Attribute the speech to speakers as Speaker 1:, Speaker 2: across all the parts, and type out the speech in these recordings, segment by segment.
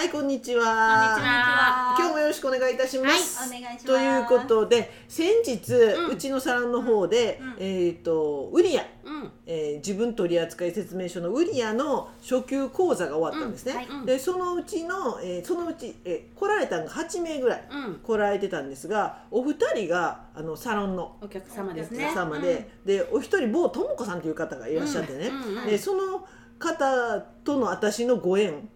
Speaker 1: はい、こんにちは。
Speaker 2: こんにちは。
Speaker 1: 今日もよろしくお願いいたします。
Speaker 2: はいお願いします。
Speaker 1: ということで、先日、う
Speaker 2: うん
Speaker 1: ちのサロンの方で、
Speaker 2: うん。
Speaker 1: えっ、と、ウリア、
Speaker 2: うん。
Speaker 1: えー自分取扱説明書のウリアの初級講座が終わったんですね。
Speaker 2: うん。はい。うん
Speaker 1: で、そのうちの、えーそのうち、えー来られたのが8名ぐらい
Speaker 2: うん。
Speaker 1: 来られてたんですが、お二人があのサロンの
Speaker 2: お客様です
Speaker 1: お
Speaker 2: ね
Speaker 1: 客様で、でお一人某智子さんという方がいらっしゃってね、でその方との私のご縁
Speaker 2: うん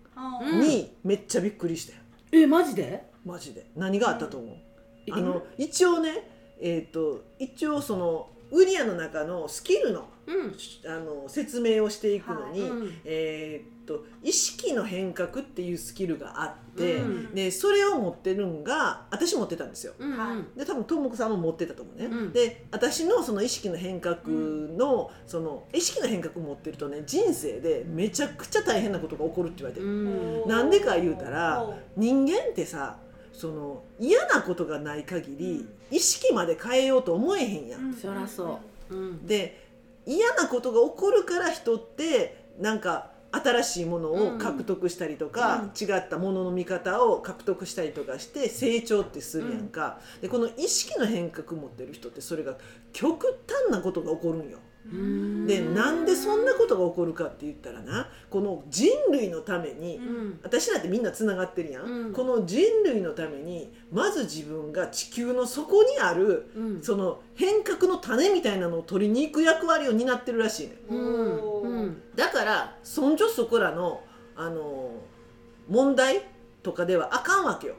Speaker 1: にめっちゃびっくりしたよ。
Speaker 2: えマジで？
Speaker 1: マジで。何があったと思う、
Speaker 2: うん
Speaker 1: あの一応ねえっ、と一応そのウリアの中のスキルの
Speaker 2: うん。
Speaker 1: あの説明をしていくのに、
Speaker 2: はい。うん。
Speaker 1: えーっと意識の変革っていうスキルがあって、
Speaker 2: うん。
Speaker 1: でそれを持ってるんが私持ってたんですよ。
Speaker 2: うんうん。
Speaker 1: で多分ともこさんも持ってたと思うね、
Speaker 2: うん。
Speaker 1: で私のその意識の変革の、その意識の変革を持ってるとね人生でめちゃくちゃ大変なことが起こるって言われてる、
Speaker 2: うん。
Speaker 1: なんでか言うたら人間ってさその嫌なことがない限り意識まで変えようと思えへんやん。
Speaker 2: そらそう。うん。
Speaker 1: で嫌なことが起こるから人ってなんか新しいものを獲得したりとか、違ったものの見方を獲得したりとかして成長ってするやんか、でこの意識の変革持ってる人ってそれが極端なことが起こるんよ。
Speaker 2: うん。
Speaker 1: でなんでそんなことが起こるかって言ったらなこの人類のために
Speaker 2: うん。
Speaker 1: 私らってみんなつながってるやん、
Speaker 2: うん。
Speaker 1: この人類のためにまず自分が地球の底にある
Speaker 2: うん。
Speaker 1: その変革の種みたいなのを取りに行く役割を担ってるらしいね
Speaker 2: うん。うん。
Speaker 1: だからそんじょそこらのあの問題とかではあかんわけよ、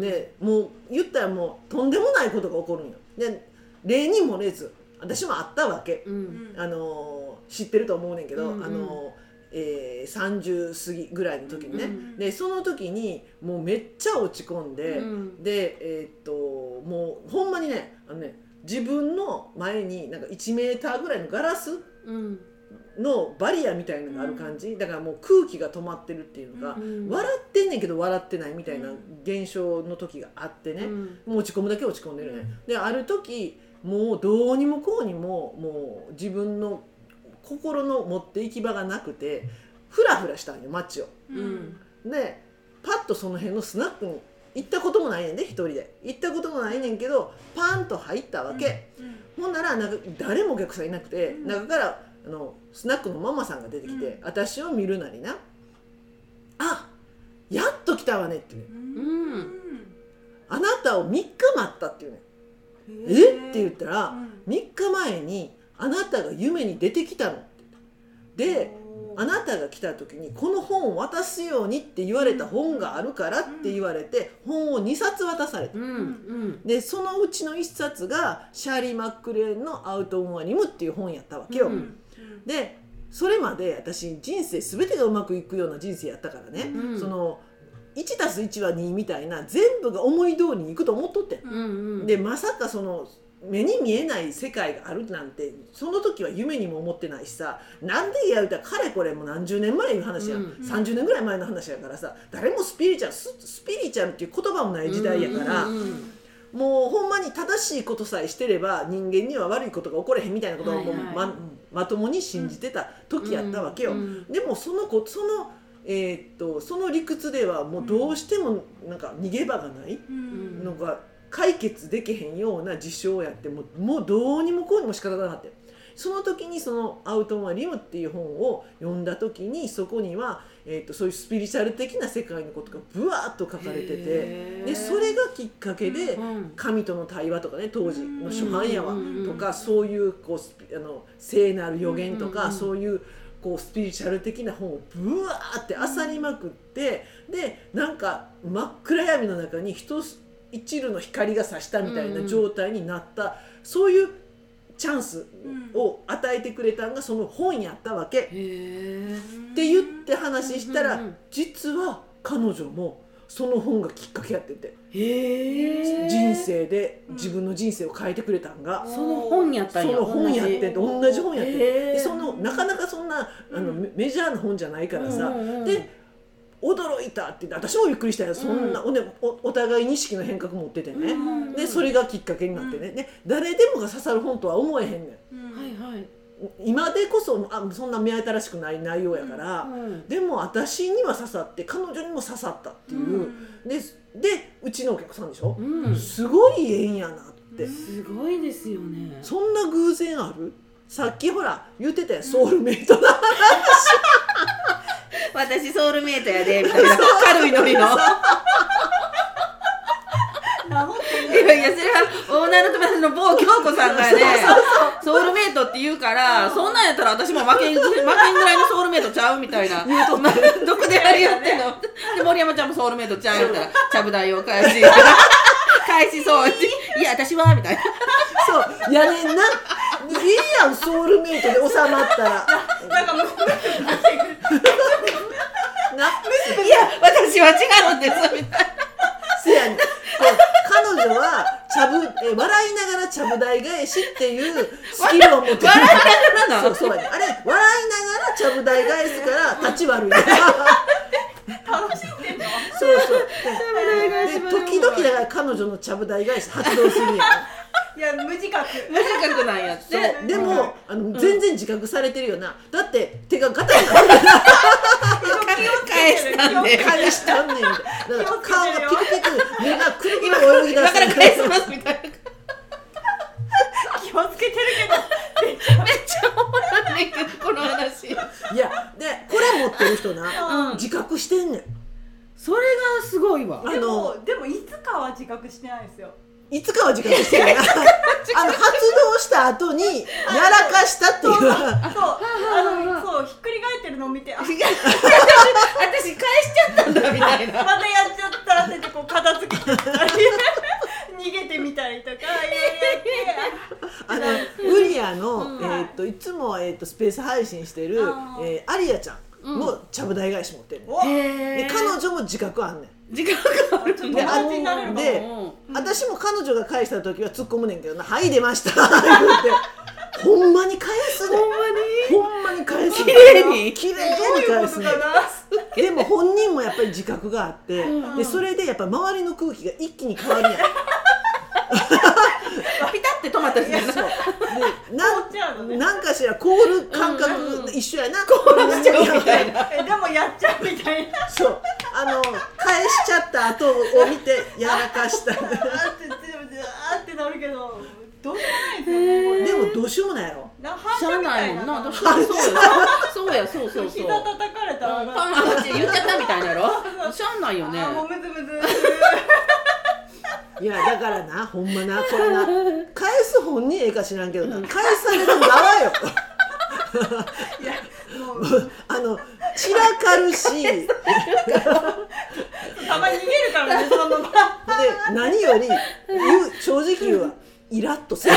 Speaker 1: でもう言ったらもうとんでもないことが起こるんよ。で例に漏れず私もあったわけ、
Speaker 2: うん。
Speaker 1: あの知ってると思うねんけど、
Speaker 2: うんうん。
Speaker 1: あのえー、30過ぎぐらいの時にね、
Speaker 2: うん
Speaker 1: でその時にもうめっちゃ落ち込んで、
Speaker 2: うん。
Speaker 1: でえーっともうほんまにねあのね自分の前になんか1メーターぐらいのガラス
Speaker 2: うん。
Speaker 1: のバリアみたいなのがある感じ、だからもう空気が止まってるっていうのが、
Speaker 2: うん
Speaker 1: 笑ってんねんけど笑ってないみたいな現象の時があってね、
Speaker 2: うん。
Speaker 1: もう落ち込むだけ落ち込んでるね、である時もうどうにもこうにももう自分の心の持って行き場がなくてフラフラしたんよ街を。
Speaker 2: うん。
Speaker 1: でパッとその辺のスナックに行ったこともないねんで一人で。行ったこともないねんけどパンと入ったわけ、ほんならなんか誰もお客さんいなくて、
Speaker 2: うん。
Speaker 1: 中からあのスナックのママさんが出てきて、
Speaker 2: うん。
Speaker 1: 私を見るなりな「あやっと来たわね」って言うね。
Speaker 2: うん。
Speaker 1: あなたを3日待った」って言うね「え？っ?」て言ったら、3日前にあなたが夢に出てきたのって。であなたが来た時に「この本を渡すように」って言われた本があるからって言われて本を2冊渡された、でそのうちの1冊がシャーリー・マックレーンの「アウト・オン・ア・リム」っていう本やったわけよ。でそれまで私人生全てがうまくいくような人生やったからね、その1たす1は2みたいな全部が思い通りにいくと思っとってん、
Speaker 2: うんうん、
Speaker 1: でまさかその目に見えない世界があるなんてその時は夢にも思ってないしさなんでやるたらかれこれも何十年前の話や、
Speaker 2: うん、うん、
Speaker 1: 30年ぐらい前の話やからさ誰もスピリチゃんルススピリチゃんルっていう言葉もない時代やから。
Speaker 2: うんうんうん。
Speaker 1: もうほんまに正しいことさえしてれば人間には悪いことが起これへんみたいなことをま,
Speaker 2: はいはい、
Speaker 1: まともに信じてた時やったわけよ、
Speaker 2: うんうん、
Speaker 1: でもその子そのえーっとその理屈ではもうどうしてもなんか逃げ場がない
Speaker 2: ん。
Speaker 1: のが解決できへんような事象やってもうもうどうにもこうにも仕方がなかったよ。その時にその「アウトマリム」っていう本を読んだ時にそこには、えーっとそういうスピリチュアル的な世界のことがぶわーっと書かれててでそれがきっかけで
Speaker 2: うん
Speaker 1: 神との対話とかね当時の初版やわとかそういうこうあの聖なる予言とかそういうこうスピリチュアル的な本をブワーって漁りまくってでなんか真っ暗闇の中に一一縷の光が差したみたいな状態になったそういうチャンスを与えてくれたんがその本やったわけ。って言って話したら実は彼女もその本がきっかけやってて。人生で自分の人生を変えてくれたんが、
Speaker 2: その本やったんや。
Speaker 1: その本やってんて同じ。本やってでそのなかなかそんなあの、メメジャーな本じゃないからさ、
Speaker 2: うんうんうん。
Speaker 1: で驚いたって私もびっくりしたよ。そんな、おねおお互いに意識の変革持っててね、
Speaker 2: うん
Speaker 1: でそれがきっかけになってね、で誰でもが刺さる本とは思えへんねん今でこそあそんな目新しくない内容やから、
Speaker 2: うん
Speaker 1: でも私には刺さって彼女にも刺さったっていう、ででうちのお客さんでしょ、
Speaker 2: うん。
Speaker 1: すごい縁やなって、
Speaker 2: すごいですよね。
Speaker 1: そんな偶然ある？さっきほら言ってたよソウルメイトだ、
Speaker 2: 私ソウルメイトやでみたいな。軽いノリの いやいやそれはオーナーの友達の某京子さんがねソウルメイトって言うからそんなんやったら私も負けん負けんぐらいのソウルメイトちゃうみたいな。どこでやりやってんの で森山ちゃんもソウルメイトちゃうやったらちゃぶ台を返し 返しそういや私はみたいな。
Speaker 1: そう。やねんな。いいやんソウルメイトで収まったら。
Speaker 3: なんかもう
Speaker 1: ない
Speaker 2: や私は違うんですみたいな
Speaker 1: せやねん。彼女はちゃぶえ笑いながらちゃぶ台返しっていうスキルを持ってる。
Speaker 2: 笑いながらな
Speaker 1: そうそう。やねんあれ笑いながらちゃぶ台返すから立ち悪いね
Speaker 3: 楽しんでんの？
Speaker 1: そうそう。で時々だから彼女のちゃぶ台返し発動するや。ん
Speaker 3: いや無自覚。
Speaker 2: 無自覚なんやって。
Speaker 1: でも、あの全然自覚されてるよな。だって手がガタガタ
Speaker 2: 返したんで
Speaker 1: 返したんねん。だから顔がピクピク目がくるくる泳ぎ出
Speaker 2: 今
Speaker 1: す。
Speaker 2: から返しますみたいな。
Speaker 3: 気をつけてるけど
Speaker 2: めっちゃおもろいねんけどこの話。
Speaker 1: いやでこれ持ってる人な、
Speaker 2: うん。
Speaker 1: 自覚してんねん。
Speaker 2: それがすごいわ。
Speaker 1: あ
Speaker 3: でも
Speaker 1: の
Speaker 3: でもいつかは自覚してないですよ
Speaker 1: いつかは自覚してるな あの発動した後にやらかしたっていう。
Speaker 3: そうあのそうひっくり返ってるのを見てあ
Speaker 2: 私返しちゃったんだみたいな。
Speaker 3: またやっちゃったって言ってこう片付け逃げてみたりとか
Speaker 1: あのウリアの、
Speaker 2: うん。
Speaker 1: えーっとい。つも、えーっとスペース配信してる、えーアリアちゃんもちゃぶ台返し持ってる、ねん、で彼女も自覚あんねん
Speaker 2: 時間がある
Speaker 3: ちょっと友達になれるかも
Speaker 1: で
Speaker 2: うん。
Speaker 1: 私も彼女が返した時は突っ込むねんけどな「はい出ました」言って。ほんまに返すねん。
Speaker 2: ほんまに？
Speaker 1: ほんまに返すねん。
Speaker 2: 綺麗に？
Speaker 1: 綺麗に返すねでも本人もやっぱり自覚があって、
Speaker 2: うん。
Speaker 1: でそれでやっぱ周りの空気が一気に変わるやん
Speaker 2: ピタった
Speaker 1: でな
Speaker 3: 凍っちゃうのね。
Speaker 1: んなんかしら凍る感覚
Speaker 2: うんうん
Speaker 1: 一緒やな、
Speaker 2: 凍らせちゃうみたいな。
Speaker 3: えでもやっちゃうみたいな。
Speaker 1: そう。あの返しちゃった後を見てやらかした。
Speaker 3: あーってあーってなるけどどうしようもないですよね
Speaker 1: でもどうしようもないやろ。
Speaker 2: しゃあないいもんな。そう。よ。そうやそうそうそう。
Speaker 3: 膝叩かれたら
Speaker 2: パン上がって言っちゃったみたいなやろ。しゃあないよね。
Speaker 3: もうムズムズ
Speaker 1: いやだからなほんまなこれな本人ええか知らんけどな。返される側よ。
Speaker 3: いやもう。
Speaker 1: あの散らかるし。で
Speaker 3: たまに逃げるからねそのまま
Speaker 1: 何より言う正直言うわ。イラッとする。
Speaker 3: い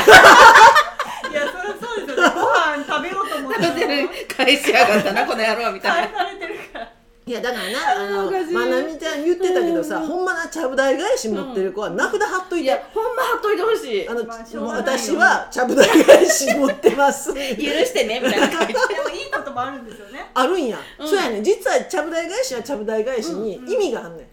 Speaker 3: やそりゃそうですよね。ご飯食べようと思っ
Speaker 2: てる 返しやがったなこの野郎みたいな。
Speaker 3: 返されて
Speaker 1: いやだからなあのまなみちゃん言ってたけどさほんまなちゃぶ台返し持ってる子は名札貼っといて、
Speaker 2: ほんま貼っといてほしい。
Speaker 1: あの、私はちゃぶ台返し持ってます。
Speaker 2: 許してねみたいな
Speaker 3: で。もいいこともあるんですよね。
Speaker 1: あるんや、
Speaker 2: うん。
Speaker 1: そうやねん。実はちゃぶ台返しはちゃぶ台返しに意味があんねん、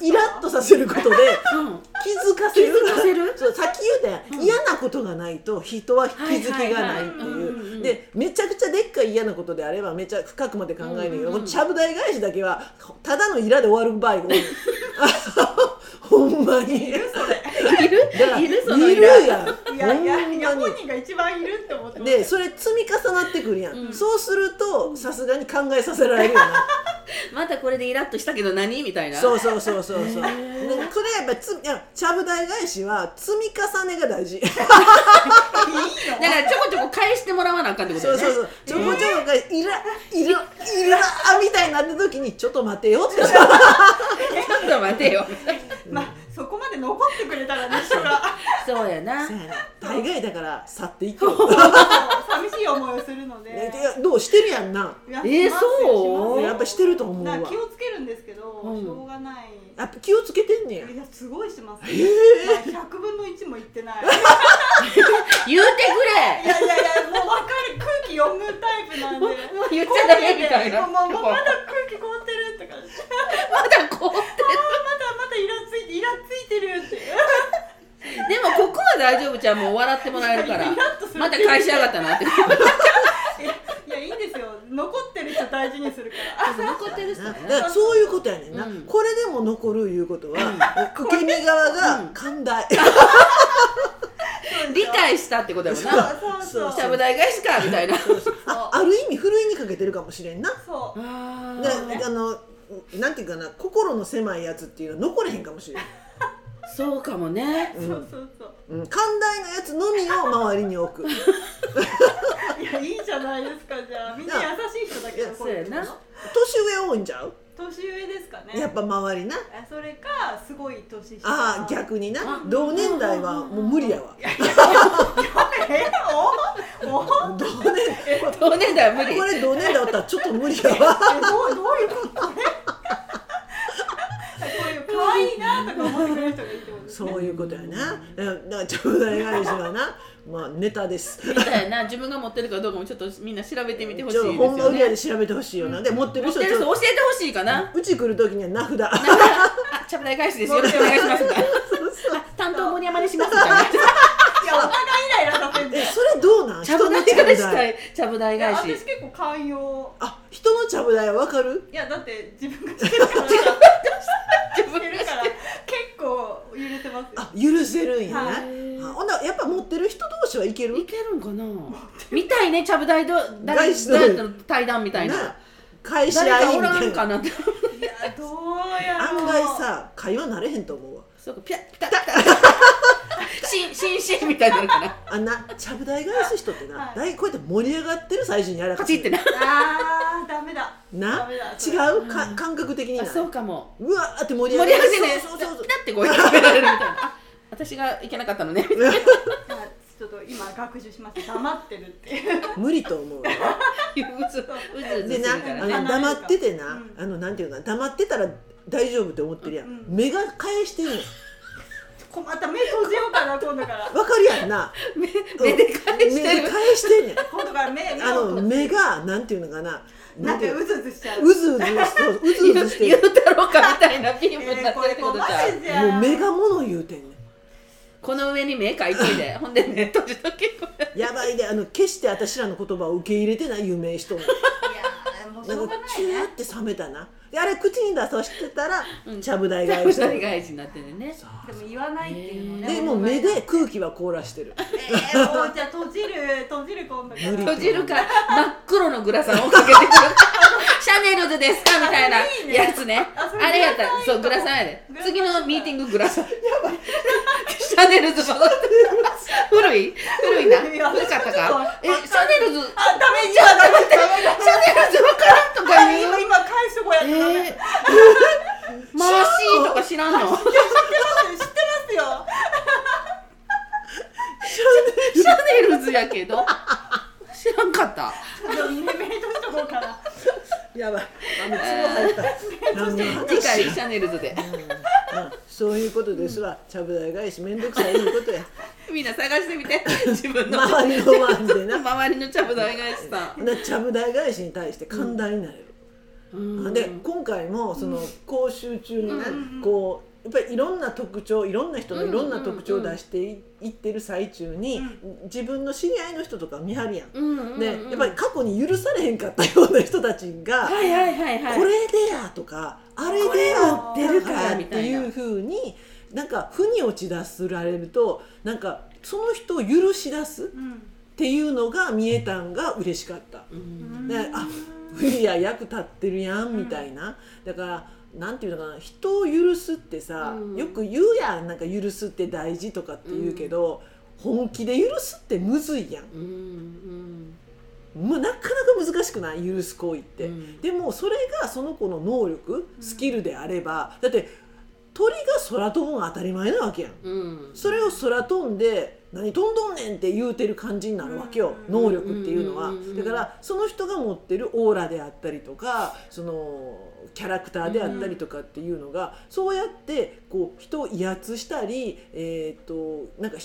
Speaker 1: イラッとさせることで
Speaker 2: うん。
Speaker 1: 気づかせる？
Speaker 2: 気づかせる？
Speaker 1: そうさっき言うたやん、嫌なことがないと人は気づきがないって
Speaker 2: はいう
Speaker 1: でめちゃくちゃでっかい嫌なことであればめちゃ深くまで考えるけど、
Speaker 2: うんうん。
Speaker 1: このちゃぶ台返しだけはただのイラで終わる場合が多いほんまに。
Speaker 3: いるそれ。
Speaker 2: いる？いる？その
Speaker 1: いるやん。
Speaker 3: いやいやいや本人が一番いるって思って
Speaker 1: でそれ積み重なってくるやん、
Speaker 2: うん。
Speaker 1: そうするとさすがに考えさせられるよな
Speaker 2: またこれでイラッとしたけど何？みたいな。
Speaker 1: そうそうそうそうそう。で
Speaker 2: へー。
Speaker 1: それやっぱついやちゃぶ台返しは積み重ねが大事。
Speaker 2: だからちょこちょこ返してもらわなあかんってことだよね。
Speaker 1: そうそうそう。ちょこちょこがイライライラみたいになった時にちょっと待てよって。
Speaker 2: ちょっと待てよ。
Speaker 3: まあそこまで残ってくれたらね人が
Speaker 2: そうやな。
Speaker 1: そうやな。大概だから去っていくよ
Speaker 3: 寂しい思いをするので。
Speaker 1: ねいやどうしてるやんな。
Speaker 3: や
Speaker 2: えーそう？
Speaker 1: やっぱしてると思うわ。
Speaker 3: 気をつけるんですけど、
Speaker 2: うん。
Speaker 3: しょうがない。
Speaker 1: やっぱ気をつけてんねん
Speaker 3: いやすごいします、
Speaker 1: へえ
Speaker 3: まあ、100分の1もいってない。
Speaker 2: 言うてくれ。
Speaker 3: いやいやいやもう分かる。空気読むタイプなんで。
Speaker 2: もうもう言っちゃダメみたいな。
Speaker 3: もうもうまだ空気凍ってるって感じ
Speaker 2: まだこう
Speaker 3: あーまだまだイラついてイラついてるって
Speaker 2: でもここは大丈夫ちゃんもう笑ってもらえるから。また返しやがったなって。
Speaker 3: 大事にするから。
Speaker 2: そうそう残ってる人
Speaker 1: な
Speaker 2: やな
Speaker 1: だからそういうことやねんな、
Speaker 2: うん。
Speaker 1: これでも残るいうことは、受け身側が寛大、
Speaker 2: 理解したってことやもんな。
Speaker 3: そうそう
Speaker 2: ちゃぶ台返しかみたいな。
Speaker 1: あある意味ふるいにかけてるかもしれんな。
Speaker 3: そう。
Speaker 2: あ
Speaker 1: で
Speaker 2: ー
Speaker 1: あのなんていうかな心の狭いやつっていうのは残れへんかもしれん、
Speaker 2: そうかもね。
Speaker 1: うん
Speaker 3: そうそう。そう
Speaker 1: うん、寛大なやつのみを周りに置く。
Speaker 3: いやいいじゃないですかじゃあ。みんな優しい人だけど
Speaker 2: そうやな。
Speaker 1: 年上多いんちゃう？
Speaker 3: 年上ですかね。
Speaker 1: やっぱ周りな。
Speaker 3: あそれかすごい年下。
Speaker 1: ああ逆にな。
Speaker 2: あ
Speaker 1: 同年代はもう無理やわ。同年
Speaker 2: 同年代は無理
Speaker 1: これ同年代おったらちょっと無理やわ
Speaker 3: えどうどういうこと可愛いなとか思ってくれる人がい
Speaker 1: そういうことやな。だからだからちょうだい返しはな。まあネタです。
Speaker 2: みたいな自分が持ってるかどうかもちょっとみんな調べてみてほしいです
Speaker 1: ちょほんま売り
Speaker 2: よね
Speaker 1: 上げ調べてほしいよな。で持ってる
Speaker 2: 持ってる
Speaker 1: 人
Speaker 2: 教えてほしいかな。
Speaker 1: うち来る時には名札。
Speaker 2: あ、ちゃぶ台返しです。よろしくお願いします。担当森山にしますみたいな。
Speaker 3: いやお互いイライラさせん
Speaker 1: え
Speaker 3: ね
Speaker 1: それどうなん？
Speaker 2: ちゃぶ台返し
Speaker 1: ちゃぶ台
Speaker 2: 返し。
Speaker 3: 私結構寛容。
Speaker 1: あ人のちゃぶ台はわかる？
Speaker 3: いやだって自分がしてるから
Speaker 2: 自分
Speaker 3: るから。結構許せますよ
Speaker 1: あ許せるんや
Speaker 3: は
Speaker 1: ねあほんならやっぱ持ってる人同士はいける？
Speaker 2: いけるんかな。みたいね、ちゃぶ台ど、誰との対談みたいな。
Speaker 1: な。返し
Speaker 2: 誰かお
Speaker 1: 合いみたいな。
Speaker 3: いやどうやろう。
Speaker 1: 案外さ会話なれへんと思うわ
Speaker 2: そうか、ピャッ、ピタッ、ピタッ。しん、しんしんみたいになるかな。
Speaker 1: あんなちゃぶ台返す人ってな、
Speaker 3: はい
Speaker 1: こうやって盛り上がってる最初にやらかす
Speaker 2: パチってな。
Speaker 3: あーダメだ
Speaker 1: な
Speaker 3: ダメだ
Speaker 1: 違う？か、感覚的に
Speaker 2: そうかも。
Speaker 1: うわーって盛り
Speaker 2: 盛
Speaker 1: 上がって
Speaker 2: り上がってね、
Speaker 1: そうそうそう
Speaker 2: ピタッてこう決められるみたいな。あ 私がいけなかったのね。みたいな
Speaker 3: あちょっと今学習しました黙ってるっていう。
Speaker 1: 無理と思うわ
Speaker 2: う。ず、うずうず
Speaker 1: ですな
Speaker 2: るから。ね。
Speaker 1: あの黙っててな、
Speaker 3: うん。
Speaker 1: あのなんていうかな黙ってたら大丈夫って思ってるやん、
Speaker 3: うん。
Speaker 1: 目が返してんねん。
Speaker 3: こまた目閉じようかな今度から。
Speaker 1: わかるやんな。
Speaker 2: 目 目で返してる。
Speaker 1: 目で返してんねん。
Speaker 3: 今度から目
Speaker 1: あの目がなんていうのかな。
Speaker 3: なん
Speaker 1: う
Speaker 3: かうずうずしちゃう。
Speaker 1: うずうずそう。うずうずして
Speaker 2: 言う
Speaker 1: る
Speaker 2: たろうかみたいなピンプにな
Speaker 3: えー
Speaker 2: ってるってことじゃん。
Speaker 3: じゃん
Speaker 1: もう目が物言うてんねん
Speaker 2: この上に目描いといて、ほんで目閉じとけ。
Speaker 1: やばいであの決して私らの言葉を受け入れてない有名人。も
Speaker 3: いやーもうし
Speaker 1: なんか
Speaker 3: ょうがない
Speaker 1: チュー
Speaker 3: ね
Speaker 1: って冷めたな。であれ口に出さしてたら、
Speaker 2: うん。
Speaker 1: ちゃぶ台返し
Speaker 2: ぶ台返しになってるね。
Speaker 3: でも言わないっていうのね。
Speaker 1: でもう目で空気は凍らしてる。
Speaker 3: えー、もうじゃあ閉じる閉じる今度から
Speaker 1: 無理。
Speaker 2: 閉じるか真っ黒のグラサンをかけてくる。シャネルズですかみたいな
Speaker 3: あそれいいね。
Speaker 2: やつね。
Speaker 3: あそれ
Speaker 2: あれやったら、そう、グラサンやで
Speaker 3: グ。ラサン
Speaker 2: 次のミーティンググラサン。ャネルズの古い？古いな。古かったか？え、シャネルズ、
Speaker 3: あダメじゃダメダメだ
Speaker 2: シャネルズわからんとか言う？
Speaker 3: 今今返しとこうやっ
Speaker 2: え
Speaker 3: てダメ
Speaker 2: ー、マーシーとか知らんの？
Speaker 3: 知ってます知ってますよ。
Speaker 2: シャネルズやけど？知らんかった。
Speaker 3: でも目目閉じとこうかな
Speaker 1: やばい。あのツボ入った
Speaker 2: 次回。シャネルズで。
Speaker 1: うん。そういうことですわ、ちゃぶ台返しめんどくさいいうことや。
Speaker 2: みんな探してみて。自分の。
Speaker 1: 周りの周りでな。
Speaker 2: 周りのちゃぶ台返しさ。ん
Speaker 1: なちゃぶ台返しに対して寛大になれる、
Speaker 2: うん。
Speaker 1: で今回もその講習中にね、
Speaker 3: うん。
Speaker 1: こうやっぱりいろんな特徴いろんな人のいろんな特徴を出していいってる最中に、自分の知り合いの人とか見張るやん。
Speaker 2: う
Speaker 1: やっぱり過去に許されへんかったような人たちが、
Speaker 2: はいはいはいはい。
Speaker 1: これでやとかあれでやってるか
Speaker 2: これ
Speaker 1: っていうふうになんか負に落ち出すられるとなんかその人を許し出すっ
Speaker 3: うん
Speaker 1: ていうのが見えたんが嬉しかった。
Speaker 2: うん。
Speaker 1: であフリア役立ってるやんみたいな、だからなんていうのかな人を許すってさ、
Speaker 2: うん。
Speaker 1: よく言うやんなんか許すって大事とかって言うけど、本気で許すってむずいやん、
Speaker 2: うん
Speaker 1: まあ、なかなか難しくない？許す行為って、
Speaker 2: うん。
Speaker 1: でもそれがその子の能力スキルであれば、だって鳥が空飛ぶのは当たり前なわけやん。
Speaker 2: うん。
Speaker 1: それを空飛んで何飛んどんねんって言うてる感じになるわけよ、
Speaker 3: うん
Speaker 1: 能力っていうのは、だからその人が持ってるオーラであったりとかそのキャラクターであったりとかっていうのが、そうやってこう人を威圧したりえっ、となんか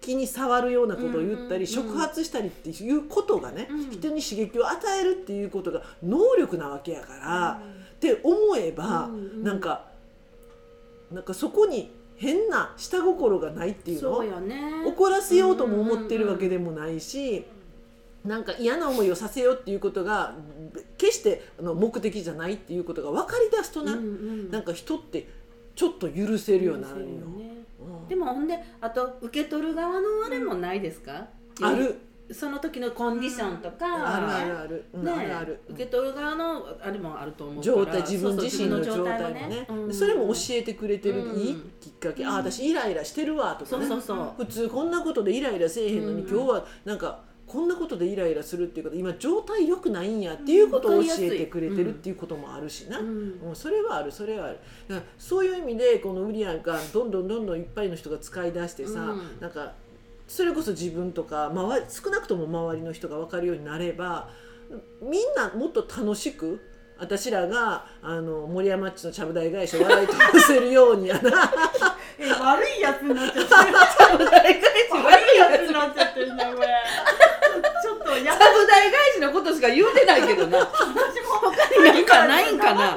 Speaker 1: 気に触るようなことを言ったり、触発したりっていうことがね、
Speaker 2: うん。
Speaker 1: 人に刺激を与えるっていうことが能力なわけやから、って思えば、なんかなんかそこに変な下心がないっていうの？
Speaker 2: そうよね。
Speaker 1: 怒らせようとも思ってるわけでもないし、なんか嫌な思いをさせようっていうことが決してあの目的じゃないっていうことが分かりだすとな、
Speaker 2: うんうん。
Speaker 1: なんか人ってちょっと許せるようになるよ。
Speaker 2: ね
Speaker 1: うん
Speaker 2: でもほんであと受け取る側のあれもないですか、
Speaker 1: ある
Speaker 2: その時のコンディションとか、
Speaker 1: あるあるある、うん
Speaker 2: ね
Speaker 1: あるある。
Speaker 2: 受け取る側のあれもあると思うから
Speaker 1: 状態自分自身の状態もね。
Speaker 2: うん。
Speaker 1: それも教えてくれてる、
Speaker 2: うん
Speaker 1: いいきっかけ、あ私イライラしてるわとかね。
Speaker 2: そうそうそう。
Speaker 1: 普通こんなことでイライラせえへんのに、
Speaker 2: うん。
Speaker 1: 今日はなんかこんなことでイライラするっていうこと。今状態良くないんやっていうことを教えてくれてるっていうこともあるしな、
Speaker 2: う
Speaker 1: うんんそれはあるそれはある。だからそういう意味でこのウリアンがどんどんどんどんいっぱいの人が使い出してさ、
Speaker 2: うん。
Speaker 1: なんかそれこそ自分とか周り少なくとも周りの人が分かるようになればみんなもっと楽しく私らがあの森山っちのちゃぶ台返しを笑い飛ばせるようにやな。
Speaker 3: え悪いやつになっちゃって悪いやつになっちゃってるじゃんこれ。ちょっとや
Speaker 2: サブ大返しのことしか言うてないけどな。
Speaker 3: 私も
Speaker 2: なんかないんかな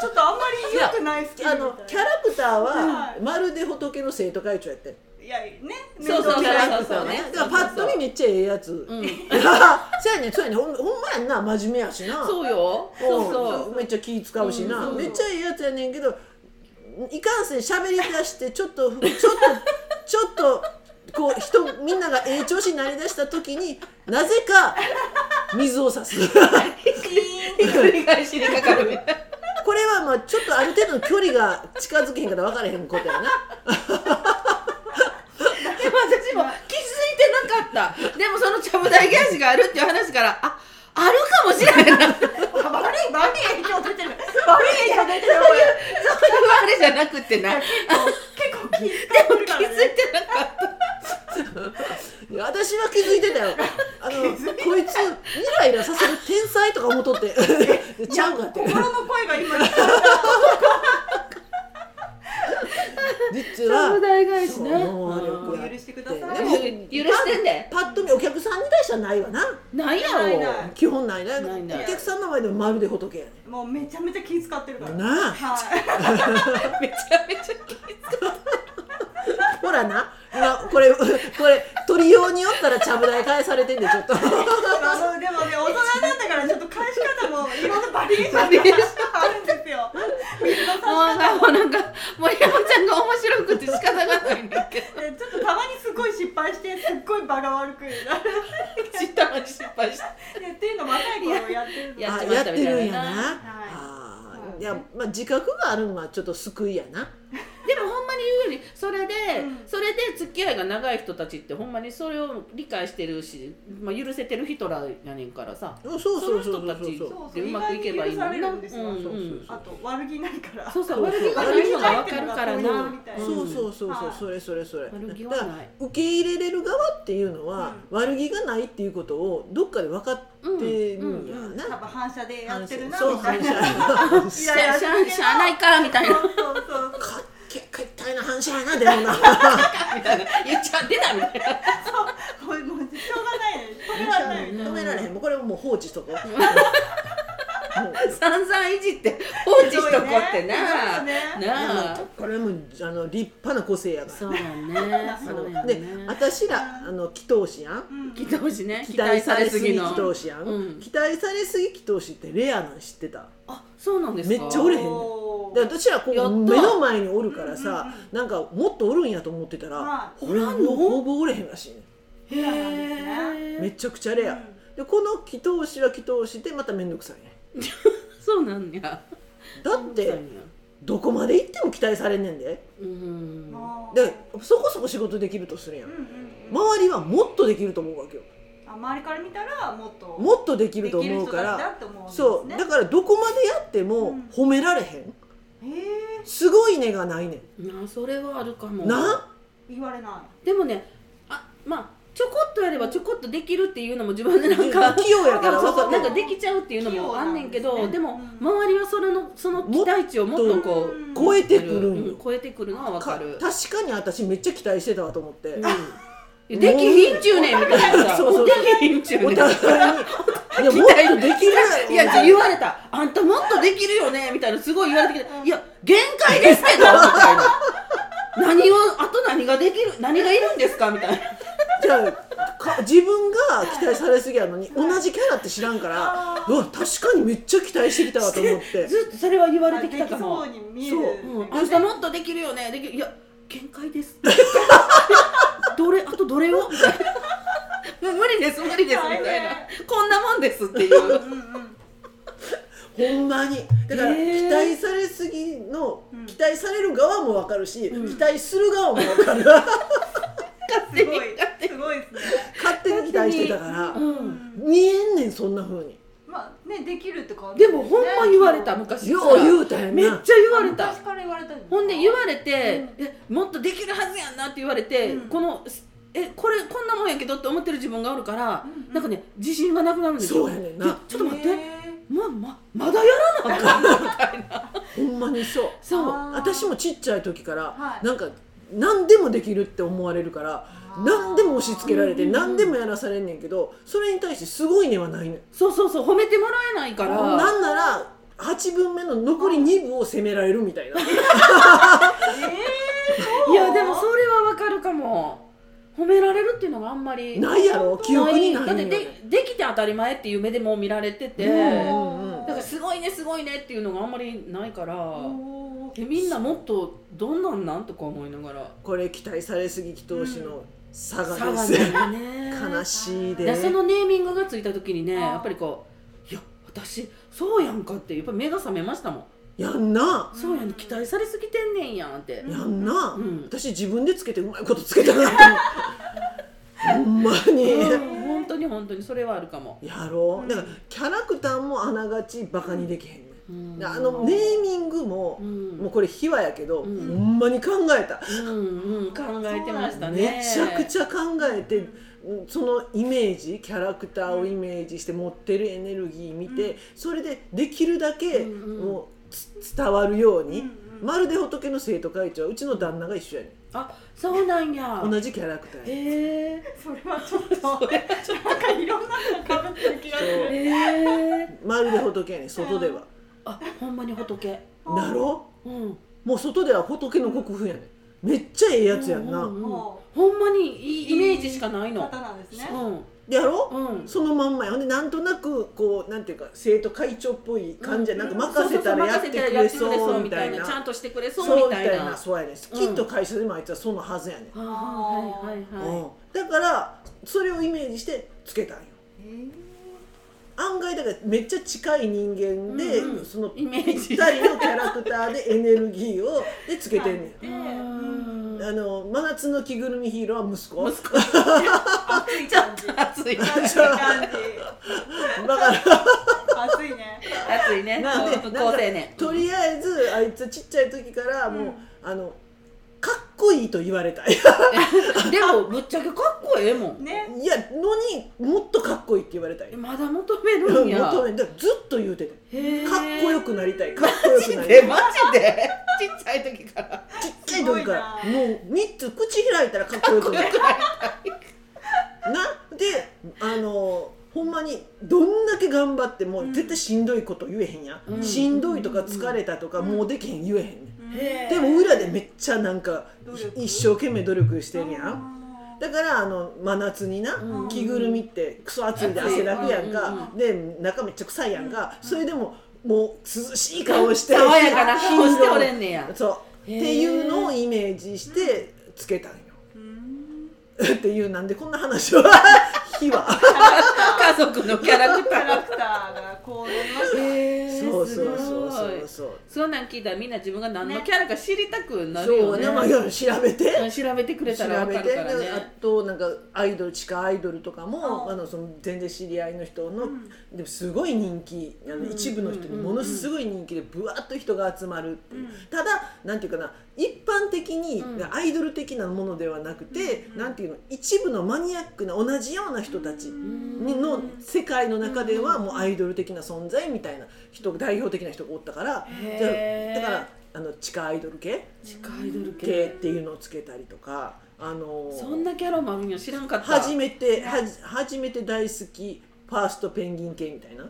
Speaker 3: ちょっとあんまり良くない
Speaker 1: あのキャラクターは
Speaker 3: はい。
Speaker 1: まるで仏の生徒会長やって
Speaker 3: いやね
Speaker 2: そうそうそうそう
Speaker 1: ねだからパッと見めっちゃええやつ、
Speaker 2: うん。
Speaker 1: そうやねんそうやねん。ほんほんまやんな真面目やしな。
Speaker 2: そうよ。そうそう。
Speaker 1: めっちゃ気使うしな、
Speaker 2: うん。
Speaker 1: めっちゃいいやつやねんけどいかんせん喋り出してちょっとちょっと ちょっとこう人みんながええ調子になりだした時になぜか水を差す。これはまあちょっとある程度の距離が近づけへんから分からへんことやな
Speaker 2: でも私も気づいてなかった。でもそのちゃぶ台返しがあるっていう話からああるかもしれない。
Speaker 3: 悪い悪い影響出てる。悪い影響出てるこれ
Speaker 2: あれじゃなくてな。
Speaker 3: 結構気使ってるから
Speaker 2: 気づい
Speaker 3: ね
Speaker 2: てなかった。
Speaker 1: 私は気づいてたよ。あのこいつイライラさせる天才とか思っとって。ちゃうかって。
Speaker 3: 心の声が今
Speaker 1: 実はそう能
Speaker 3: え
Speaker 1: 力
Speaker 3: 許してください。
Speaker 1: でも
Speaker 2: 許してんで。
Speaker 1: パッと見お客さんに対してはないわな。
Speaker 2: ないやろ。
Speaker 1: 基本ないな
Speaker 2: ないない。
Speaker 1: お客さんの前でもまるで仏やね。
Speaker 3: もうめちゃめちゃ気使ってるから。
Speaker 1: んなあ。
Speaker 3: はい。
Speaker 2: めちゃめちゃ気づ
Speaker 1: ほらな。今これこれ取りようによったらちゃぶ台返されてんでちょっと。
Speaker 3: あのでもね大人になったからちょっと返し方もいろんなバリエーションがあるんですよ。水
Speaker 2: もうなんか森山ちゃんが面白くて仕方がないんだけど。
Speaker 3: でちょっとたまにすごい失敗してすっごい場が悪くなる。
Speaker 2: たのに失敗した
Speaker 3: でっていうの若い頃やってるの。
Speaker 2: や
Speaker 1: あ
Speaker 2: っちまったみたいな。
Speaker 1: やってるんやな、
Speaker 3: はい。
Speaker 1: いやまあ自覚があるのはちょっと救いやな
Speaker 2: でもほんまに言うよりそれで、
Speaker 3: うん。
Speaker 2: それで付き合いが長い人たちってほんまにそれを理解してるし、まあ、許せてる人らやねんからさ。
Speaker 1: そうそうそうそう
Speaker 2: その人たち
Speaker 1: そう
Speaker 3: そう。
Speaker 2: でうまくいけばいいのにな。
Speaker 3: あと悪気ないから。
Speaker 2: そうそう。
Speaker 1: そう
Speaker 2: 悪気がないのが分かるからな。
Speaker 3: ないみたいな
Speaker 1: そうそうそうそう、
Speaker 3: はい。
Speaker 1: それそれそれ。
Speaker 2: 悪気
Speaker 1: だから受け入れれる側っていうのは、悪気がないっていうことをどっかで分かってるんや
Speaker 3: うん
Speaker 1: な、
Speaker 3: 多分反射でやってるな
Speaker 1: そう
Speaker 3: みたいな。
Speaker 1: 反射。
Speaker 2: しゃしゃしゃあないかみたいな。
Speaker 3: そうそうそう
Speaker 1: かっけかったいな反射やなでもな。
Speaker 2: みたいな言っちゃ出たみたいな
Speaker 3: そうこれもうしょうがないね止められない。
Speaker 1: 止められへん。もうこれもう放置しとこう。も
Speaker 2: 散々いじって放置しとこうってな、
Speaker 3: ね
Speaker 1: う
Speaker 2: なあ。
Speaker 1: これもあの立派な個性やから。
Speaker 2: そうやね。そうや
Speaker 1: で
Speaker 2: ね。
Speaker 1: 私らあの祈祷師やん。
Speaker 3: うん。
Speaker 2: 期待しね
Speaker 1: 期待されすぎ
Speaker 2: の。
Speaker 1: 祈祷師やん、
Speaker 2: うん。
Speaker 1: 期待されすぎ祈祷師ってレアなん知ってた？
Speaker 2: あそうなんですか。
Speaker 1: めっちゃおれへんねんで私らこう目の前におるからさ、
Speaker 3: うんうん
Speaker 1: なんかもっとおるんやと思ってたら、
Speaker 3: は
Speaker 1: 俺はもうほぼおれへんらしいね
Speaker 3: レアなん。ですね
Speaker 1: めちゃくちゃレア、
Speaker 3: うん。
Speaker 1: でこの祈祷師は祈祷師でまた面倒くさいね
Speaker 2: そうなんや。
Speaker 1: だって
Speaker 2: や。
Speaker 1: どこまで行っても期待されんねんで。
Speaker 2: うん。
Speaker 1: でそこそこ仕事できるとするやん。
Speaker 3: うんうんうん。
Speaker 1: 周りはもっとできると思うわけよ。
Speaker 3: あ周りから見たらもっと
Speaker 1: もっとできると思うから。そう
Speaker 3: ね。
Speaker 1: だからどこまでやっても
Speaker 3: うん。
Speaker 1: 褒められへん。
Speaker 3: へえ
Speaker 1: すごいねがないね
Speaker 2: なそれはあるかも。
Speaker 1: んな？
Speaker 3: 言われない。
Speaker 2: でもねあまあちょこっとやればちょこっとできるっていうのも自分でなんか
Speaker 1: 器用やから
Speaker 2: そうそうなんかできちゃうっていうのもあんねんけど
Speaker 3: ですね
Speaker 2: でも
Speaker 3: うん
Speaker 2: 周りはそれのその期待値をもっとこ
Speaker 3: う
Speaker 1: 超えてくる
Speaker 2: 超えてくるのはわかる。
Speaker 1: か確かに私めっちゃ期待してたわと思って、
Speaker 2: うんできひんちゅうねん。みたいなさ
Speaker 1: そうそう。
Speaker 2: できひんちゅうねん
Speaker 1: お互いにいやもっとできる。
Speaker 2: いや言われた。あんたもっとできるよね。みたいなすごい言われてきて。いや限界ですけど。みたいな。何をあと何ができる何がいるんですか？みたいな。
Speaker 1: じゃあか自分が期待されすぎやのに同じキャラって知らんから
Speaker 3: あ
Speaker 1: うわ確かにめっちゃ期待してきたわと思って。
Speaker 2: ずっとそれは言われ
Speaker 3: あ
Speaker 2: てきたかも。
Speaker 3: そうに見える。
Speaker 1: そう。
Speaker 2: うん、あんたもっとできるよね。できるいや限界です どれあとどれを？みたいなもう無理です無理ですみたいな。こんなもんですっていう。
Speaker 3: うんうん
Speaker 1: ほんまに。だから期待されすぎの、
Speaker 3: うん。
Speaker 1: 期待される側も分かるし、
Speaker 2: うん。
Speaker 1: 期待する側も分かる。
Speaker 2: 勝手に
Speaker 3: すごいすごいですね。
Speaker 1: 勝手に期待してたから。
Speaker 2: うん。
Speaker 1: 見えんねんそんな風に
Speaker 3: まあねできるって感じ
Speaker 2: でもほんま言われた昔。
Speaker 1: よう言うたや
Speaker 2: めっちゃ言われた。
Speaker 3: 昔から言われた
Speaker 2: ほんで言われて、えもっとできるはずやんなって言われて、
Speaker 3: うん。
Speaker 2: このえこれこんなもんやけどって思ってる自分がおるから、
Speaker 3: うんうん。
Speaker 2: なんかね自信がなくなるんですよ。
Speaker 1: そうやねんな。
Speaker 2: えちょっと待って。
Speaker 3: へ
Speaker 2: まままだやらなあかんのみたいな。
Speaker 1: ほんまにそう。
Speaker 2: そう。
Speaker 1: 私もちっちゃい時から、
Speaker 3: はい。
Speaker 1: なんか何でもできるって思われるから
Speaker 3: ー
Speaker 1: 何でも押し付けられて何でもやらされんねんけどそれに対してすごいねはないねん
Speaker 2: そうそうそう褒めてもらえないから。
Speaker 1: なんなら8分目の残り2部を責められるみたいな。
Speaker 2: いやでもそれはわかるかも。褒められるっていうのがあんまり
Speaker 1: ないやろ。記憶にない
Speaker 2: だってでできて当たり前っていう目でもう見られてて、
Speaker 1: うん
Speaker 2: だからすごいねすごいねっていうのがあんまりないから。みんなもっとどんなんなんとか思いながら。
Speaker 1: これ期待されすぎ祈祷師の差が
Speaker 2: 差が
Speaker 1: です、
Speaker 2: ね。
Speaker 1: 悲しいで
Speaker 2: でそのネーミングがついた時にねやっぱりこういや私そうやんかってやっぱ目が覚めましたもん。
Speaker 1: やんな。
Speaker 2: そうやん期待されすぎてんねんやんって。
Speaker 1: やんな、
Speaker 2: うん。
Speaker 1: 私自分でつけてうまいことつけたなってほんまに、
Speaker 2: うん。本当に本当にそれはあるかも、
Speaker 1: やろう。だからキャラクターもあながちバカにできへんあのネーミングも、
Speaker 2: うん。
Speaker 1: もうこれ秘話やけど、
Speaker 2: うん。
Speaker 1: ほんまに考えた、
Speaker 2: うんうん。考えてましたね。
Speaker 1: めちゃくちゃ考えて、うんそのイメージキャラクターをイメージして持ってるエネルギー見て、
Speaker 3: うん。
Speaker 1: それでできるだけ、
Speaker 2: うんうん。
Speaker 1: もうつ伝わるように、
Speaker 3: うんうん。
Speaker 1: まるで仏の生徒会長はうちの旦那が一緒やね
Speaker 2: あそうなんや。
Speaker 1: ん同じキャラクターやねん。
Speaker 2: へえ。
Speaker 3: それはちょっとなんかいろんなのかぶってる気がする。
Speaker 2: へえ。
Speaker 1: まるで仏やねん外では、
Speaker 2: あほんまに仏。
Speaker 1: だろ？
Speaker 2: うん。
Speaker 1: もう外では仏の国風やねん。めっちゃええやつやんな、
Speaker 2: うんうん
Speaker 3: も
Speaker 2: ほんまにいいイメージしかないの。
Speaker 3: 方なんですね。
Speaker 2: うん。
Speaker 1: でやろ、
Speaker 2: うん。
Speaker 1: そのまんまや。ほんでなんとなくこうなんていうか生徒会長っぽい感じで、なんか任せたらやってくれそうみたいな。
Speaker 2: ちゃんとしてくれそ
Speaker 1: そうう
Speaker 2: みたいな。
Speaker 1: みたいな。そうやねん。きっと会社でもあいつはそのはずやねん、
Speaker 2: はいはいはいはい。
Speaker 1: うん。だからそれをイメージしてつけたんよ。
Speaker 3: へー
Speaker 1: 案外だからめっちゃ近い人間で、
Speaker 2: うんうん。
Speaker 1: その
Speaker 2: イメージ。
Speaker 1: ぴったりのキャラクターでエネルギーをでつけてんねん、あの真夏の着ぐるみヒーローは息子。
Speaker 2: 息子。
Speaker 3: 熱い感じ。
Speaker 2: 熱い
Speaker 3: 感じ。
Speaker 1: だから。
Speaker 3: 熱いね。
Speaker 2: 熱いね。
Speaker 1: なんで
Speaker 2: 高青年
Speaker 1: とりあえずあいつちっちゃい時からもう、
Speaker 3: うん。
Speaker 1: あのかっこいいと言われたい。
Speaker 2: でもぶっちゃけかっこええもん。
Speaker 3: ね。
Speaker 1: いやのにもっとかっこいいって言われたい。
Speaker 2: まだ求め
Speaker 1: うん
Speaker 2: るんや
Speaker 1: 求めだからずっと言うててかっこよくなりたい。かっこよくなりたい。
Speaker 2: えマジで？ちっちゃい時から。
Speaker 1: ちっちゃい時から。
Speaker 3: す
Speaker 1: もう3つ口開いたらかっこよくなるなであのほんまにどんだけ頑張っても絶対しんどいこと言えへんや、
Speaker 2: うん。
Speaker 1: しんどいとか疲れたとか、
Speaker 3: うん。
Speaker 1: もうできへん言えへんねでも裏でめっちゃなんか一生懸命努力してるやん。
Speaker 3: ん。
Speaker 1: だからあの真夏にな、
Speaker 2: うん。
Speaker 1: 着ぐるみってクソ暑いで汗だくやんか、
Speaker 2: うん
Speaker 1: で中めっちゃ臭いやんか、それでももう涼しい顔して
Speaker 2: 爽やかな顔しておれんねや。
Speaker 1: そう。っていうのをイメージしてつけたんよ。
Speaker 3: うん。
Speaker 1: っていうなんでこんな話は 火は。
Speaker 2: 家族のキャラクター。
Speaker 3: がこうなりました。
Speaker 1: そうそうそうそうそう
Speaker 2: そんなん聞いたらみんな自分が何のキャラか知りたくなる
Speaker 1: そう
Speaker 2: よね
Speaker 1: ねまあ調べて。
Speaker 2: うん調べてくれ
Speaker 1: 調
Speaker 2: たら
Speaker 1: べて。
Speaker 2: 分かるから
Speaker 1: であ
Speaker 2: ね
Speaker 1: となんかアイドル地下アイドルとかも
Speaker 3: あ
Speaker 1: あのその全然知り合いの人の、
Speaker 3: うん。
Speaker 1: でもすごい人気。あの、
Speaker 2: うん。
Speaker 1: 一部の人にものすごい人気でぶわっと人が集まるっていう、
Speaker 3: うん。
Speaker 1: ただなんていうかな一般的に、
Speaker 2: うん。
Speaker 1: アイドル的なものではなくて、
Speaker 3: うん
Speaker 1: なんていうの一部のマニアックな同じような人たちにの世界の中ではもうアイドル的な存在みたいな人代表的な人がおったからじゃだからあの地下アイドル系？
Speaker 2: 地下アイドル
Speaker 1: 系。
Speaker 2: 系
Speaker 1: っていうのをつけたりとかあの
Speaker 2: そんなキャラもあるんや知らんかった。
Speaker 1: 初めてはじ初めて大好きファーストペンギン系みたいな。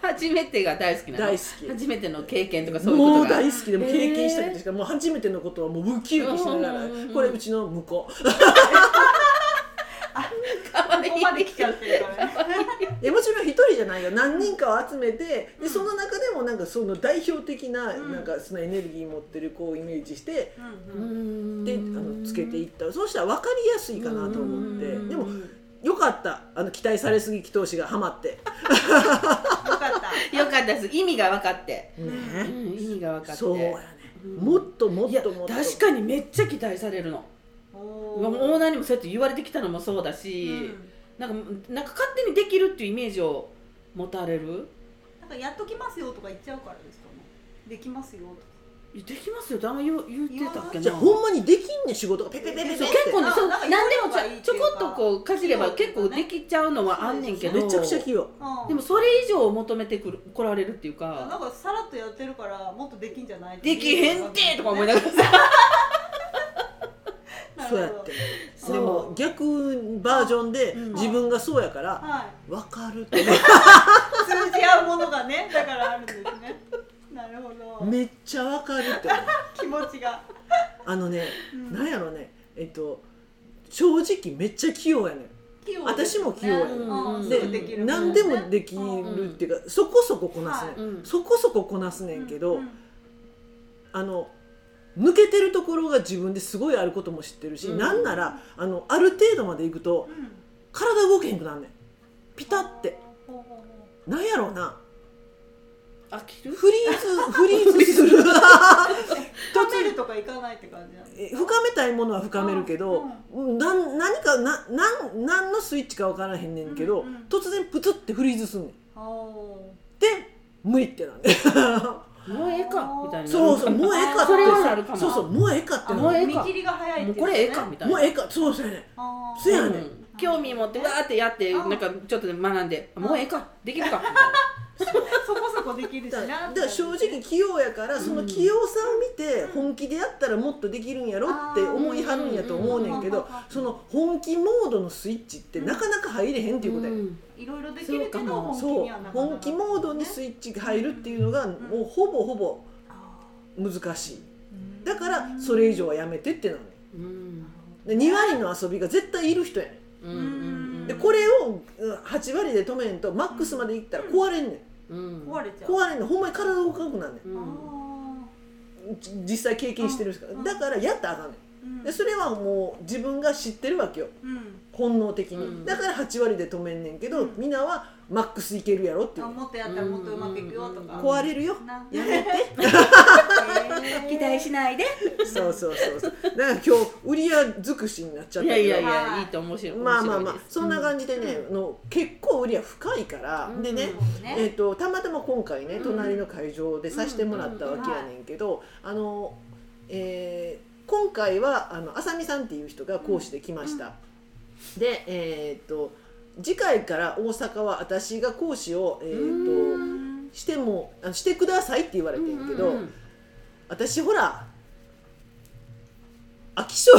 Speaker 2: 初めてが大好きなの？
Speaker 1: 大好き。
Speaker 2: 初めての経験とかそういうことが？
Speaker 1: もう大好きでも経験したことしかもう初めてのことはもうウキウキしながら
Speaker 2: うんうんうんうん。
Speaker 1: これうちの婿
Speaker 3: こまで来ちゃってるからね
Speaker 1: えもちろん一人じゃないよ。何人かを集めてでその中でもなんかその代表的な
Speaker 3: うん。
Speaker 1: なんかそのエネルギー持ってる子をイメージして
Speaker 3: うんうん。
Speaker 1: であのつけていった。そうしたら分かりやすいかなと思って。
Speaker 2: うん。
Speaker 1: でもよかった。あの期待されすぎ祈祷師がハマって。
Speaker 3: よかった。
Speaker 2: よかったです。意味が分かって、う
Speaker 1: ね
Speaker 2: ん、意味が分かって。
Speaker 1: そうやね。
Speaker 2: うん。
Speaker 1: もっともっともっと。
Speaker 2: 確かにめっちゃ期待されるの。
Speaker 3: お
Speaker 2: オーナーにもそうやって言われてきたのもそうだし、なんかなんか勝手にできるっていうイメージを持たれる？
Speaker 3: なんかやっときますよとか言っちゃうからですかね。できますよとか。
Speaker 2: できますよってあんま言う言ってたっけな。
Speaker 1: じゃあほんまにできんねん仕事がペペペペペ。
Speaker 2: 結構ねそう
Speaker 3: なんか
Speaker 2: 何でもちょこっとこうかじれば結構できちゃうのはあんねんけど。
Speaker 1: めちゃくちゃ器用。
Speaker 3: うん。
Speaker 2: でもそれ以上を求めてくる来られるっていう
Speaker 3: なん
Speaker 2: か
Speaker 3: かさらっとやってるからもっとできんじゃない？
Speaker 2: できへんてとか思いな
Speaker 3: が
Speaker 2: がらさ。
Speaker 3: ら
Speaker 1: そうやって。でも逆バージョンで
Speaker 2: うん。
Speaker 1: 自分がそうやから
Speaker 3: はい。
Speaker 1: 分かるって。ね
Speaker 3: 通じ合うものがねだからあるんですね。なるほど。
Speaker 1: めっちゃ分かるって
Speaker 3: 気持ちが。
Speaker 1: あのね
Speaker 3: うん。
Speaker 1: なんやろね。えっと正直めっちゃ器用やねん。私も器用やね
Speaker 2: うん
Speaker 3: うん。
Speaker 1: です
Speaker 3: ぐできる
Speaker 1: 何でもできるっていうかそこそここなすねそこそここなすねんけど、
Speaker 3: うん。
Speaker 1: あの抜けてるところが自分ですごいあることも知ってるし、
Speaker 2: うん。
Speaker 1: なんならあのある程度までいくと
Speaker 3: うん。
Speaker 1: 体動けへんくなんねん。ピタって。
Speaker 3: ほうほうほう。
Speaker 1: なんやろうな。
Speaker 2: 飽きる？
Speaker 1: フリーズ フリーズする。
Speaker 3: 深 めるとかいかないって感じ
Speaker 1: 深めたいものは深めるけど、なん何かななん何のスイッチか分からへんねんけど、
Speaker 3: うんうん
Speaker 1: 突然プツってフリーズすんねん。で無理ってなんで
Speaker 2: もうええかみたいな。
Speaker 1: そうそうもうええかって。
Speaker 2: それはなるかも
Speaker 1: そうそうもうええかって
Speaker 2: もうええか
Speaker 3: 見切りが早いっていう
Speaker 2: もうこれええか。みたいな
Speaker 1: もうええか。そうそう。やねんそうやねん
Speaker 2: 興味持ってわーってやって
Speaker 3: うん。
Speaker 2: なんかちょっとで学んでもうええかできるか みたい
Speaker 3: そこそこできるしな
Speaker 1: だからだから正直器用やからその器用さを見て本気でやったらもっとできるんやろって思いはるんやと思うねんけど
Speaker 3: うん。
Speaker 1: その本気モードのスイッチってなかなか入れへんっていうことや、
Speaker 2: うん。
Speaker 3: いろいろできるけど
Speaker 2: そうかも
Speaker 3: 本気
Speaker 1: そう
Speaker 3: にはなかなか
Speaker 1: 本気モードにスイッチが入るっていうのがもうほぼほぼ
Speaker 3: あ
Speaker 1: 難しい。
Speaker 3: ー。
Speaker 1: だからそれ以上はやめてってなのね
Speaker 2: うん。
Speaker 1: で2割の遊びが絶対いる人やね
Speaker 2: ん
Speaker 1: でこれをうん8割で止めんとマックスまでいったら壊れんねん。
Speaker 2: うん。
Speaker 3: 壊れちゃう。
Speaker 1: 壊れんのほんまに体動かなくなんねん。実際経験してるから
Speaker 3: うん
Speaker 1: だからやったらあかんねん。でそれはもう自分が知ってるわけよ。
Speaker 3: うん。
Speaker 1: 本能的に、
Speaker 2: うん。
Speaker 1: だから8割で止めんねんけど、
Speaker 3: うん。
Speaker 1: みんなはマックスいけるやろっていう。
Speaker 3: あもっとやったらもっとうまくいくよとか。
Speaker 2: うん
Speaker 1: 壊れるよ。
Speaker 3: な。
Speaker 1: やめて。
Speaker 2: 期待しないで。
Speaker 1: そうそうそうそう。だから今日売り屋尽くしになっちゃったけど。
Speaker 2: いやいやい
Speaker 3: はい
Speaker 2: やいいと面白い
Speaker 1: まあまあまあそんな感じでね、の結構売り屋深いから、
Speaker 2: うん。
Speaker 1: でね、
Speaker 3: そうね。
Speaker 1: えー、とたまたま今回ね
Speaker 2: うん。
Speaker 1: 隣の会場でさせてもらったわけやねんけど、あの、えー今回はあの浅見さんっていう人が講師で来ました、でえっ、と次回から大阪は私が講師を、えー、と
Speaker 2: うん。
Speaker 1: してもあのしてくださいって言われてんけど、
Speaker 2: うんうん。
Speaker 1: 私ほら飽き性。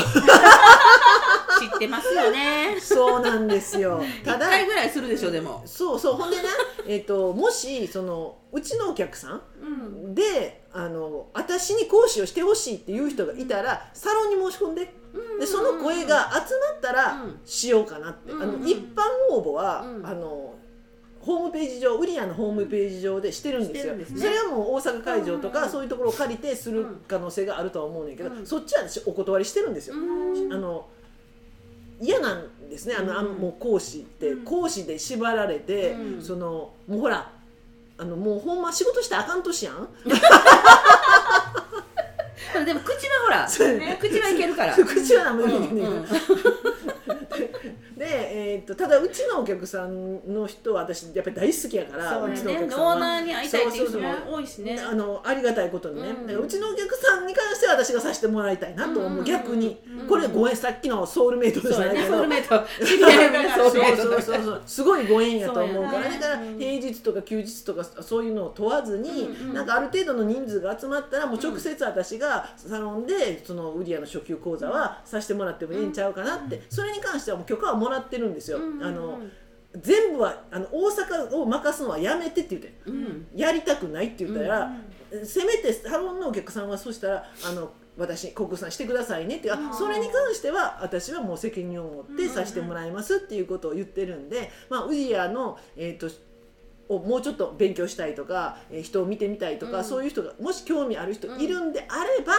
Speaker 2: 知ってますよね。
Speaker 1: そうなんですよ。た
Speaker 2: 一
Speaker 1: だ
Speaker 2: 回ぐらいするでしょでも。
Speaker 1: そうそう。ほんでね、えー、ともしそのうちのお客さん
Speaker 2: うん。
Speaker 1: であの私に講師をしてほしいっていう人がいたらサロンに申し込んででその声が集まったら
Speaker 2: うん。
Speaker 1: しようかなって、あの
Speaker 2: うん。
Speaker 1: 一般応募は、
Speaker 2: うん。
Speaker 1: あのホームページ上ウリアのホームページ上でしてるんですよ。
Speaker 2: ね。
Speaker 1: それはもう大阪会場とか、
Speaker 2: うん。
Speaker 1: そういうところを借りてする可能性があるとは思うねんけど、
Speaker 2: うん。
Speaker 1: そっちは私お断りしてるんですよ、
Speaker 2: うん。
Speaker 1: あの嫌なんですね。あの、あもう講師って、
Speaker 3: うん。
Speaker 1: 講師で縛られて、
Speaker 2: うん。
Speaker 1: そのもうほらあのもうほんま仕事したらあかん年やん
Speaker 2: でも口はほら
Speaker 1: そうやね。
Speaker 2: 口はいけるから。
Speaker 1: 口は何も
Speaker 2: んうん
Speaker 1: で、えー、とただうちのお客さんの人は私やっぱり大好きやから
Speaker 2: そう
Speaker 1: ちのお
Speaker 2: ね
Speaker 1: 客さんは。
Speaker 2: オーナーに会いたいっていう人も多いしね。
Speaker 1: あのありがたいことにね、
Speaker 2: うん。
Speaker 1: うちのお客さんに関しては私がさせてもらいたいなと思う、
Speaker 2: うん
Speaker 1: 逆に、
Speaker 3: うん
Speaker 1: これご縁さっきのソウルメイトじゃないけど、
Speaker 2: ソウルメイト知り合いもねソウルメイト
Speaker 1: そうそうそう。すごいご縁やと思うから。だから
Speaker 2: うん
Speaker 1: 平日とか休日とかそういうのを問わずに、
Speaker 2: うんうん。
Speaker 1: なんかある程度の人数が集まったらもう直接私がサロンでそのウリアの初級講座はさせてもらってもいいんちゃうかなって、それに関してはもう許可はもらってるんですよ。あの全部はあの大阪を任すのはやめてって言って。
Speaker 2: うん。
Speaker 1: やりたくないって言ったら、
Speaker 3: う
Speaker 1: せめてサロンのお客さんはそしたらあの私国分さんしてくださいねってあ
Speaker 3: うん。
Speaker 1: それに関しては私はもう責任を持ってさせてもらいますっていうことを言ってるんで、まあ、ウジヤの、えー、とをもうちょっと勉強したいとか、えー人を見てみたいとか、
Speaker 2: うん。
Speaker 1: そういう人がもし興味ある人いるんであれば、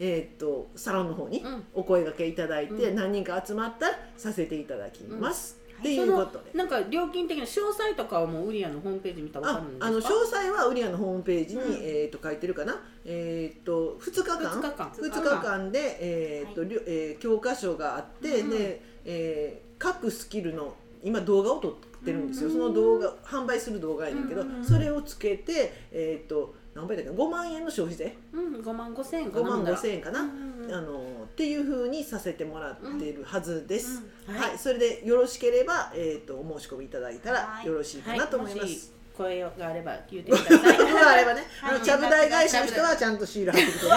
Speaker 1: えー、とサロンの方に
Speaker 2: うん。
Speaker 1: お声掛けいただいて、
Speaker 2: うん。
Speaker 1: 何人か集まったらさせていただきます、
Speaker 3: うん。
Speaker 1: っていうことで。
Speaker 2: なんか料金的な詳細とかはもうウリアのホームページ見たら分か
Speaker 1: あ
Speaker 2: るんですか？
Speaker 1: あの詳細はウリアのホームページに、
Speaker 2: うん。
Speaker 1: えー、と書いてるかな、えー、と2日間。
Speaker 2: 2日間。
Speaker 1: 2日間で、えーとりょえー教科書があって、
Speaker 2: うん
Speaker 1: で、えー各スキルの今動画を撮ってるんですよ、
Speaker 2: うん
Speaker 1: その動画販売する動画やねんけど、
Speaker 3: うん。
Speaker 1: それをつけて、えー、と何倍だっけ5万円の消費税？
Speaker 2: うん5万5千円か
Speaker 1: 5万5
Speaker 2: 円
Speaker 1: 千円かな、
Speaker 2: うん
Speaker 1: あのっていうふうにさせてもらってるはずです、
Speaker 2: うん
Speaker 1: はい。それでよろしければ、えー、とお申し込みいただいたら
Speaker 3: はい。
Speaker 1: よろしいかなと思います。
Speaker 2: もし声があれば言ってください。
Speaker 1: があればね、あ
Speaker 3: はい。
Speaker 1: のちゃぶ台返しの人はちゃんとシール貼ってきてね。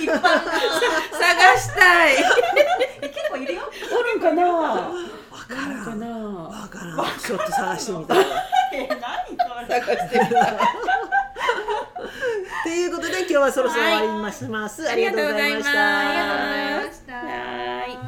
Speaker 3: 引っ張るな
Speaker 2: 探したい。
Speaker 3: え結構いるよ。
Speaker 2: おるんかな？
Speaker 1: わからん。
Speaker 2: おるんかな？
Speaker 1: わからん。ちょっと探してみたいわ。
Speaker 3: え何それ？
Speaker 2: 探してみた
Speaker 1: ということで今日はそろそろ終わりにします、ありがとうございました。
Speaker 2: ありがとうございました。